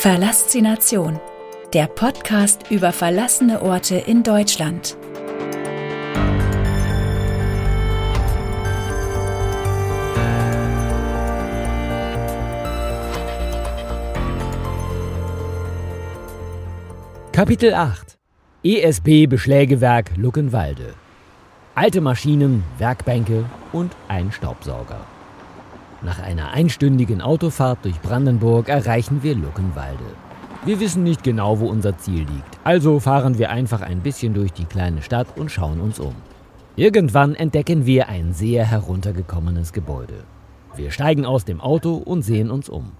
Verlassination, der Podcast über verlassene Orte in Deutschland. Kapitel 8 ESB Beschlägewerk Luckenwalde Alte Maschinen, Werkbänke und ein Staubsauger. Nach einer einstündigen Autofahrt durch Brandenburg erreichen wir Luckenwalde. Wir wissen nicht genau, wo unser Ziel liegt, also fahren wir einfach ein bisschen durch die kleine Stadt und schauen uns um. Irgendwann entdecken wir ein sehr heruntergekommenes Gebäude. Wir steigen aus dem Auto und sehen uns um.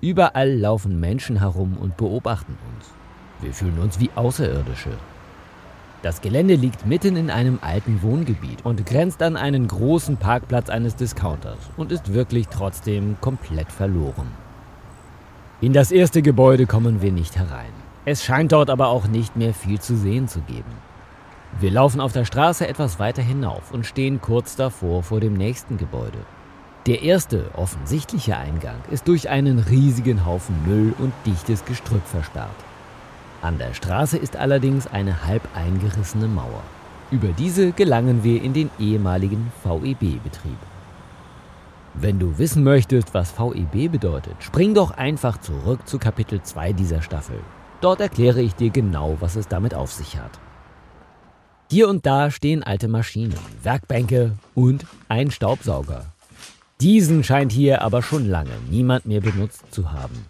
Überall laufen Menschen herum und beobachten uns. Wir fühlen uns wie Außerirdische. Das Gelände liegt mitten in einem alten Wohngebiet und grenzt an einen großen Parkplatz eines Discounters und ist wirklich trotzdem komplett verloren. In das erste Gebäude kommen wir nicht herein. Es scheint dort aber auch nicht mehr viel zu sehen zu geben. Wir laufen auf der Straße etwas weiter hinauf und stehen kurz davor vor dem nächsten Gebäude. Der erste offensichtliche Eingang ist durch einen riesigen Haufen Müll und dichtes Gestrüpp versperrt. An der Straße ist allerdings eine halb eingerissene Mauer. Über diese gelangen wir in den ehemaligen VEB-Betrieb. Wenn du wissen möchtest, was VEB bedeutet, spring doch einfach zurück zu Kapitel 2 dieser Staffel. Dort erkläre ich dir genau, was es damit auf sich hat. Hier und da stehen alte Maschinen, Werkbänke und ein Staubsauger. Diesen scheint hier aber schon lange niemand mehr benutzt zu haben.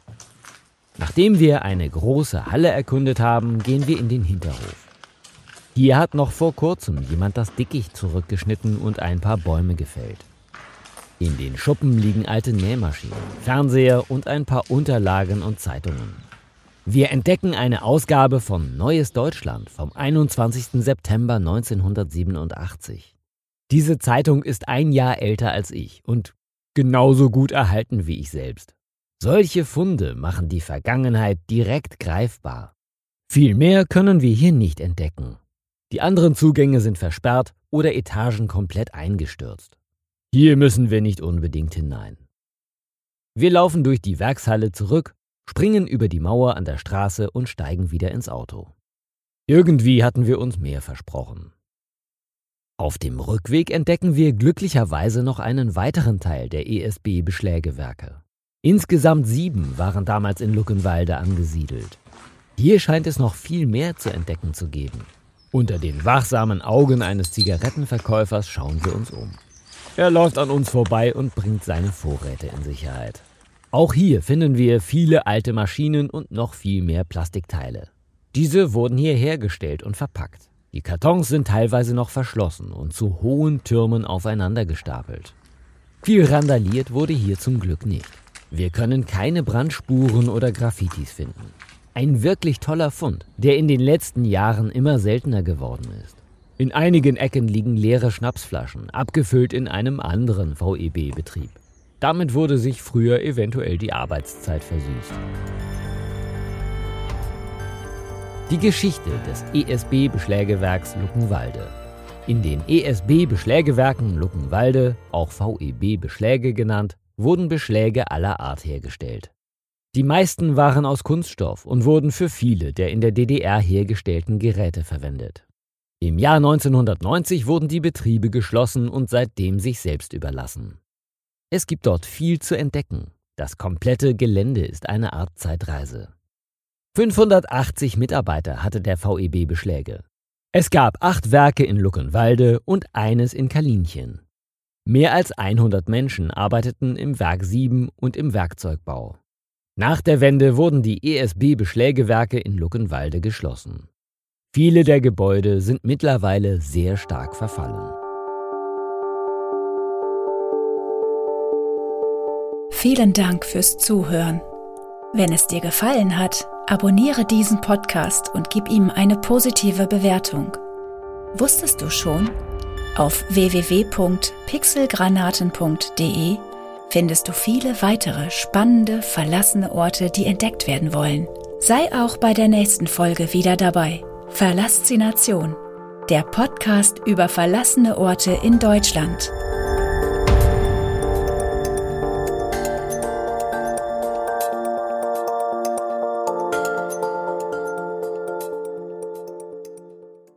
Nachdem wir eine große Halle erkundet haben, gehen wir in den Hinterhof. Hier hat noch vor kurzem jemand das Dickicht zurückgeschnitten und ein paar Bäume gefällt. In den Schuppen liegen alte Nähmaschinen, Fernseher und ein paar Unterlagen und Zeitungen. Wir entdecken eine Ausgabe von Neues Deutschland vom 21. September 1987. Diese Zeitung ist ein Jahr älter als ich und genauso gut erhalten wie ich selbst. Solche Funde machen die Vergangenheit direkt greifbar. Viel mehr können wir hier nicht entdecken. Die anderen Zugänge sind versperrt oder Etagen komplett eingestürzt. Hier müssen wir nicht unbedingt hinein. Wir laufen durch die Werkshalle zurück, springen über die Mauer an der Straße und steigen wieder ins Auto. Irgendwie hatten wir uns mehr versprochen. Auf dem Rückweg entdecken wir glücklicherweise noch einen weiteren Teil der ESB-Beschlägewerke. Insgesamt sieben waren damals in Luckenwalde angesiedelt. Hier scheint es noch viel mehr zu entdecken zu geben. Unter den wachsamen Augen eines Zigarettenverkäufers schauen wir uns um. Er läuft an uns vorbei und bringt seine Vorräte in Sicherheit. Auch hier finden wir viele alte Maschinen und noch viel mehr Plastikteile. Diese wurden hier hergestellt und verpackt. Die Kartons sind teilweise noch verschlossen und zu hohen Türmen aufeinander gestapelt. Viel randaliert wurde hier zum Glück nicht. Wir können keine Brandspuren oder Graffitis finden. Ein wirklich toller Fund, der in den letzten Jahren immer seltener geworden ist. In einigen Ecken liegen leere Schnapsflaschen, abgefüllt in einem anderen VEB-Betrieb. Damit wurde sich früher eventuell die Arbeitszeit versüßt. Die Geschichte des ESB-Beschlägewerks Luckenwalde. In den ESB-Beschlägewerken Luckenwalde, auch VEB-Beschläge genannt, wurden Beschläge aller Art hergestellt. Die meisten waren aus Kunststoff und wurden für viele der in der DDR hergestellten Geräte verwendet. Im Jahr 1990 wurden die Betriebe geschlossen und seitdem sich selbst überlassen. Es gibt dort viel zu entdecken. Das komplette Gelände ist eine Art Zeitreise. 580 Mitarbeiter hatte der VEB Beschläge. Es gab acht Werke in Luckenwalde und eines in Kalinchen. Mehr als 100 Menschen arbeiteten im Werk 7 und im Werkzeugbau. Nach der Wende wurden die ESB-Beschlägewerke in Luckenwalde geschlossen. Viele der Gebäude sind mittlerweile sehr stark verfallen. Vielen Dank fürs Zuhören. Wenn es dir gefallen hat, abonniere diesen Podcast und gib ihm eine positive Bewertung. Wusstest du schon, auf www.pixelgranaten.de findest du viele weitere spannende, verlassene Orte, die entdeckt werden wollen. Sei auch bei der nächsten Folge wieder dabei. Verlassination, der Podcast über verlassene Orte in Deutschland.